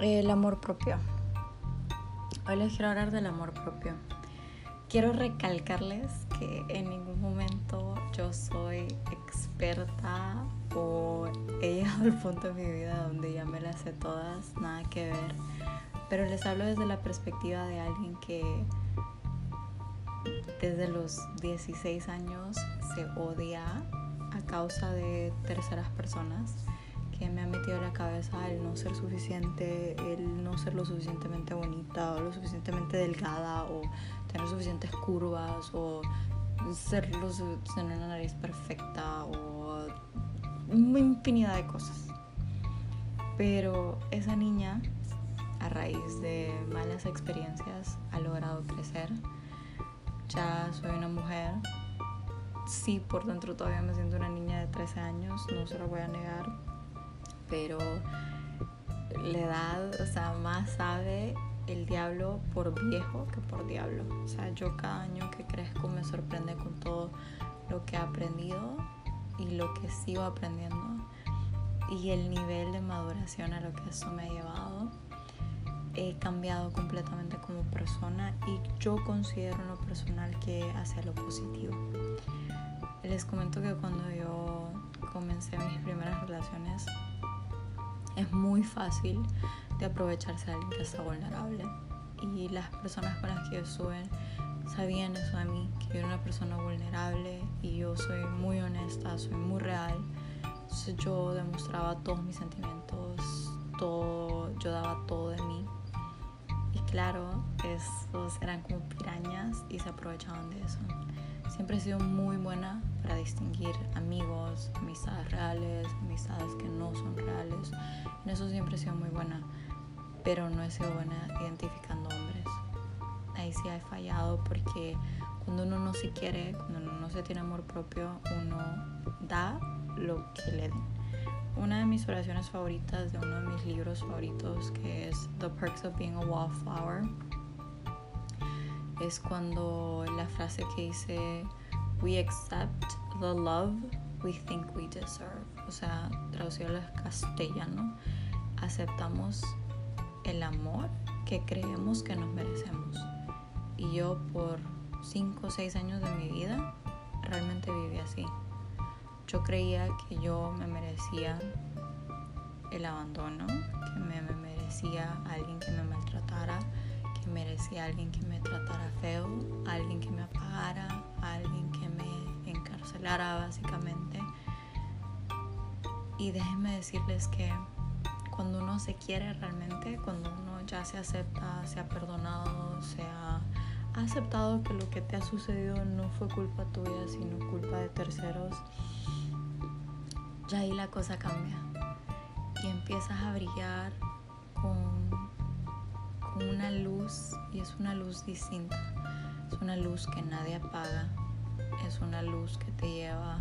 El amor propio. Hoy les quiero hablar del amor propio. Quiero recalcarles que en ningún momento yo soy experta o he llegado al punto de mi vida donde ya me las sé todas, nada que ver. Pero les hablo desde la perspectiva de alguien que desde los 16 años se odia a causa de terceras personas que me ha metido la cabeza el no ser suficiente, el no ser lo suficientemente bonita o lo suficientemente delgada o tener suficientes curvas o ser lo, tener una nariz perfecta o una infinidad de cosas. Pero esa niña, a raíz de malas experiencias, ha logrado crecer. Ya soy una mujer. Sí, por dentro todavía me siento una niña de 13 años, no se lo voy a negar pero la edad, o sea, más sabe el diablo por viejo que por diablo. O sea, yo cada año que crezco me sorprende con todo lo que he aprendido y lo que sigo aprendiendo y el nivel de maduración a lo que eso me ha llevado. He cambiado completamente como persona y yo considero lo personal que hacia lo positivo. Les comento que cuando yo comencé mis primeras relaciones es muy fácil de aprovecharse de alguien que está vulnerable. Y las personas con las que yo estuve sabían eso de mí, que yo era una persona vulnerable y yo soy muy honesta, soy muy real. Entonces yo demostraba todos mis sentimientos, todo, yo daba todo de mí. Y claro, esos eran como pirañas y se aprovechaban de eso. Siempre he sido muy buena para distinguir amigos, amistades reales, amistades que no son reales. En eso siempre he sido muy buena, pero no he sido buena identificando hombres. Ahí sí he fallado porque cuando uno no se quiere, cuando uno no se tiene amor propio, uno da lo que le den. Una de mis oraciones favoritas de uno de mis libros favoritos, que es The Perks of Being a Wallflower, es cuando la frase que dice We accept the love we think we deserve. O sea, traducido al castellano, aceptamos el amor que creemos que nos merecemos. Y yo por 5 o 6 años de mi vida realmente viví así. Yo creía que yo me merecía el abandono, que me, me merecía alguien que me maltratara, merecía a alguien que me tratara feo, alguien que me apagara, alguien que me encarcelara básicamente. Y déjenme decirles que cuando uno se quiere realmente, cuando uno ya se acepta, se ha perdonado, se ha aceptado que lo que te ha sucedido no fue culpa tuya, sino culpa de terceros, ya ahí la cosa cambia. Y empiezas a brillar con una luz y es una luz distinta. Es una luz que nadie apaga. Es una luz que te lleva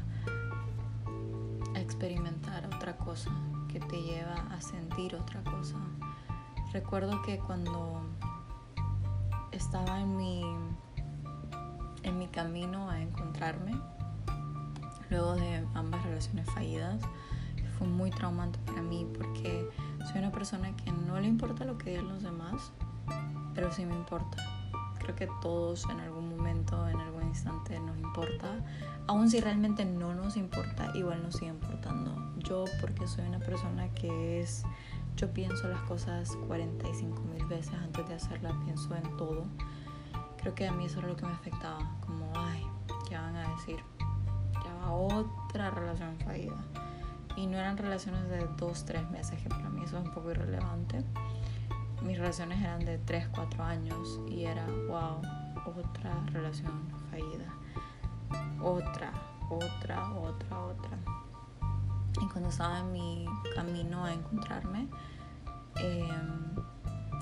a experimentar otra cosa, que te lleva a sentir otra cosa. Recuerdo que cuando estaba en mi, en mi camino a encontrarme, luego de ambas relaciones fallidas, fue muy traumante para mí porque soy una persona que no le importa lo que digan los demás, pero sí me importa. Creo que todos en algún momento, en algún instante nos importa. Aun si realmente no nos importa, igual nos sigue importando. Yo, porque soy una persona que es, yo pienso las cosas 45 mil veces antes de hacerlas, pienso en todo. Creo que a mí eso era lo que me afectaba, como, ay, ¿qué van a decir? Ya va otra relación fallida. Y no eran relaciones de dos, tres meses, que para mí eso es un poco irrelevante mis relaciones eran de 3, 4 años y era, wow, otra relación fallida. Otra, otra, otra, otra. Y cuando estaba en mi camino a encontrarme, em,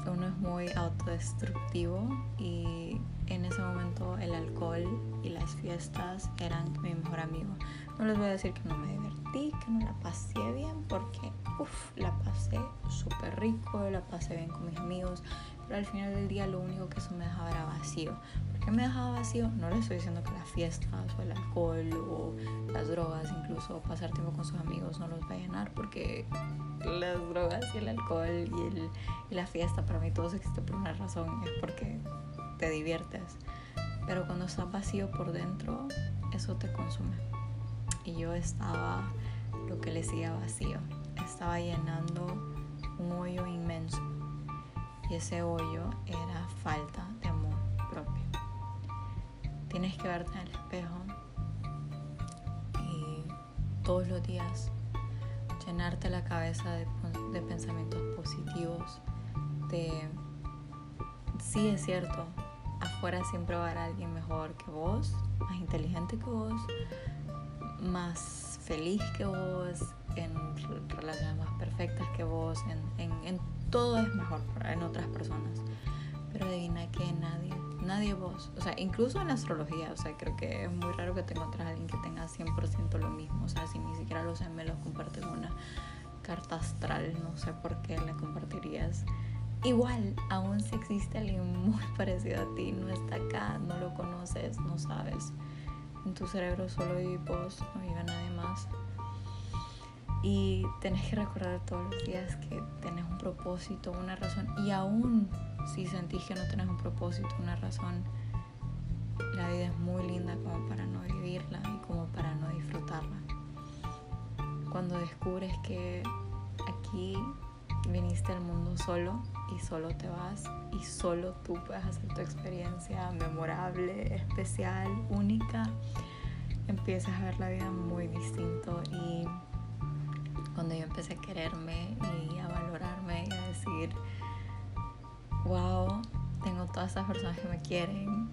uno es muy autodestructivo y en ese momento el alcohol y las fiestas eran mi mejor amigo. No les voy a decir que no me divertí, que no la pasé bien, porque uff, la pasé súper rico, la pasé bien con mis amigos, pero al final del día lo único que eso me dejaba era vacío. ¿Por qué me dejaba vacío? No le estoy diciendo que las fiestas o el alcohol o las drogas, incluso pasar tiempo con sus amigos no los va a llenar porque las drogas y el alcohol y, el, y la fiesta para mí todo existe por una razón, es porque te diviertes. Pero cuando estás vacío por dentro, eso te consume. Y yo estaba lo que le decía vacío. Estaba llenando un hoyo inmenso. Y ese hoyo era falta de amor propio. Tienes que verte el espejo y todos los días llenarte la cabeza de, de pensamientos positivos, de sí es cierto, afuera siempre va a haber alguien mejor que vos, más inteligente que vos, más feliz que vos, en relaciones más perfectas que vos, en, en, todo es mejor en otras personas. Pero adivina que nadie, nadie vos, o sea, incluso en la astrología, o sea, creo que es muy raro que te encuentres a alguien que tenga 100% lo mismo, o sea, si ni siquiera los gemelos comparten una carta astral, no sé por qué le compartirías. Igual, aún si existe alguien muy parecido a ti, no está acá, no lo conoces, no sabes. En tu cerebro solo vive vos, no vive nadie más. Y tenés que recordar todos los días que tenés un propósito, una razón. Y aún si sentís que no tenés un propósito, una razón, la vida es muy linda como para no vivirla y como para no disfrutarla. Cuando descubres que aquí viniste al mundo solo y solo te vas y solo tú puedes hacer tu experiencia memorable, especial, única, empiezas a ver la vida muy distinto y cuando yo empecé a quererme y a valorarme y a decir, wow, tengo todas estas personas que me quieren,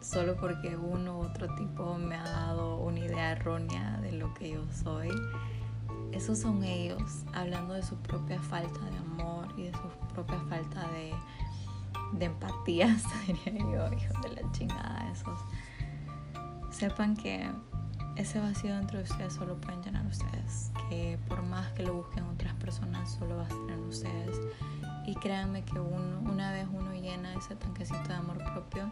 solo porque uno u otro tipo me ha dado una idea errónea de lo que yo soy esos son ellos hablando de su propia falta de amor y de su propia falta de, de empatía, diría yo, hijo de la chingada, esos. Sepan que ese vacío dentro de ustedes solo pueden llenar ustedes, que por más que lo busquen otras personas, solo va a estar en ustedes. Y créanme que uno, una vez uno llena ese tanquecito de amor propio,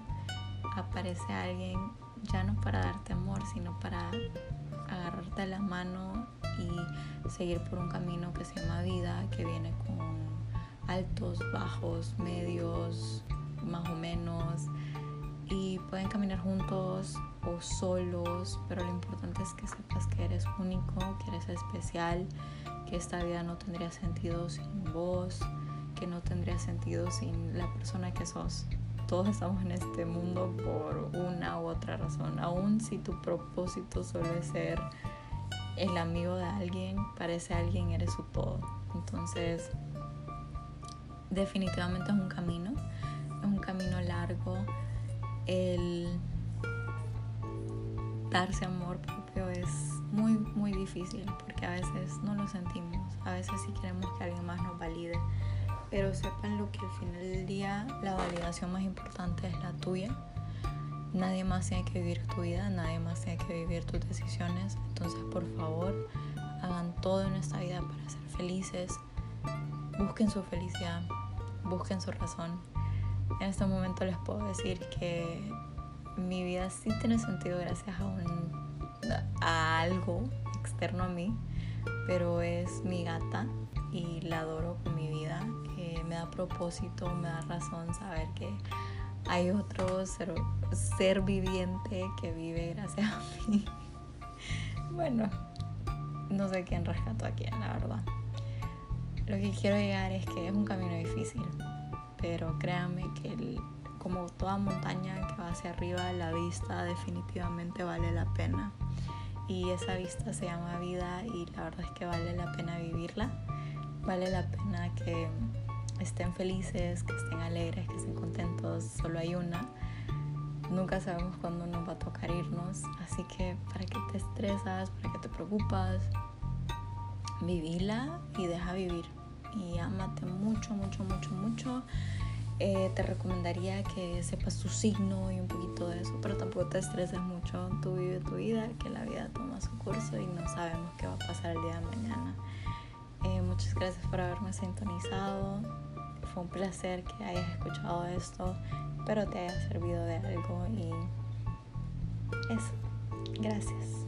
aparece alguien ya no para darte amor, sino para agarrarte la mano y seguir por un camino que se llama vida, que viene con altos, bajos, medios, más o menos. Y pueden caminar juntos o solos, pero lo importante es que sepas que eres único, que eres especial, que esta vida no tendría sentido sin vos, que no tendría sentido sin la persona que sos. Todos estamos en este mundo por una u otra razón, aun si tu propósito suele ser el amigo de alguien, para ese alguien eres su todo. Entonces, definitivamente es un camino, es un camino largo. El darse amor propio es muy, muy difícil porque a veces no lo sentimos, a veces sí queremos que alguien más nos valide. Pero sepan lo que al final del día la validación más importante es la tuya Nadie más tiene que vivir tu vida, nadie más tiene que vivir tus decisiones. Entonces, por favor, hagan todo en esta vida para ser felices. Busquen su felicidad, busquen su razón. En este momento les puedo decir que mi vida sí tiene sentido gracias a, un, a algo externo a mí, pero es mi gata y la adoro con mi vida. Eh, me da propósito, me da razón saber que hay otro ser, viviente que vive gracias a mí. bueno, no sé quién rescató a quién, la verdad. Lo que quiero llegar es que es un camino difícil, pero créanme que como toda montaña que va hacia arriba, la vista definitivamente vale la pena. Y esa vista se llama vida y la verdad es que vale la pena vivirla. Vale la pena que estén felices, que estén alegres, que estén contentos, solo hay una. Nunca sabemos cuándo nos va a tocar irnos, así que para qué te estresas, para qué te preocupas, vivila y deja vivir. Y ámate mucho, mucho, mucho, mucho. Eh, te recomendaría que sepas tu signo y un poquito de eso, pero tampoco te estreses mucho. Tú vive tu vida, que la vida toma su curso y no sabemos qué va a pasar el día de mañana. Eh, muchas gracias por haberme sintonizado fue un placer que hayas escuchado esto. Espero te haya servido de algo y eso. Gracias.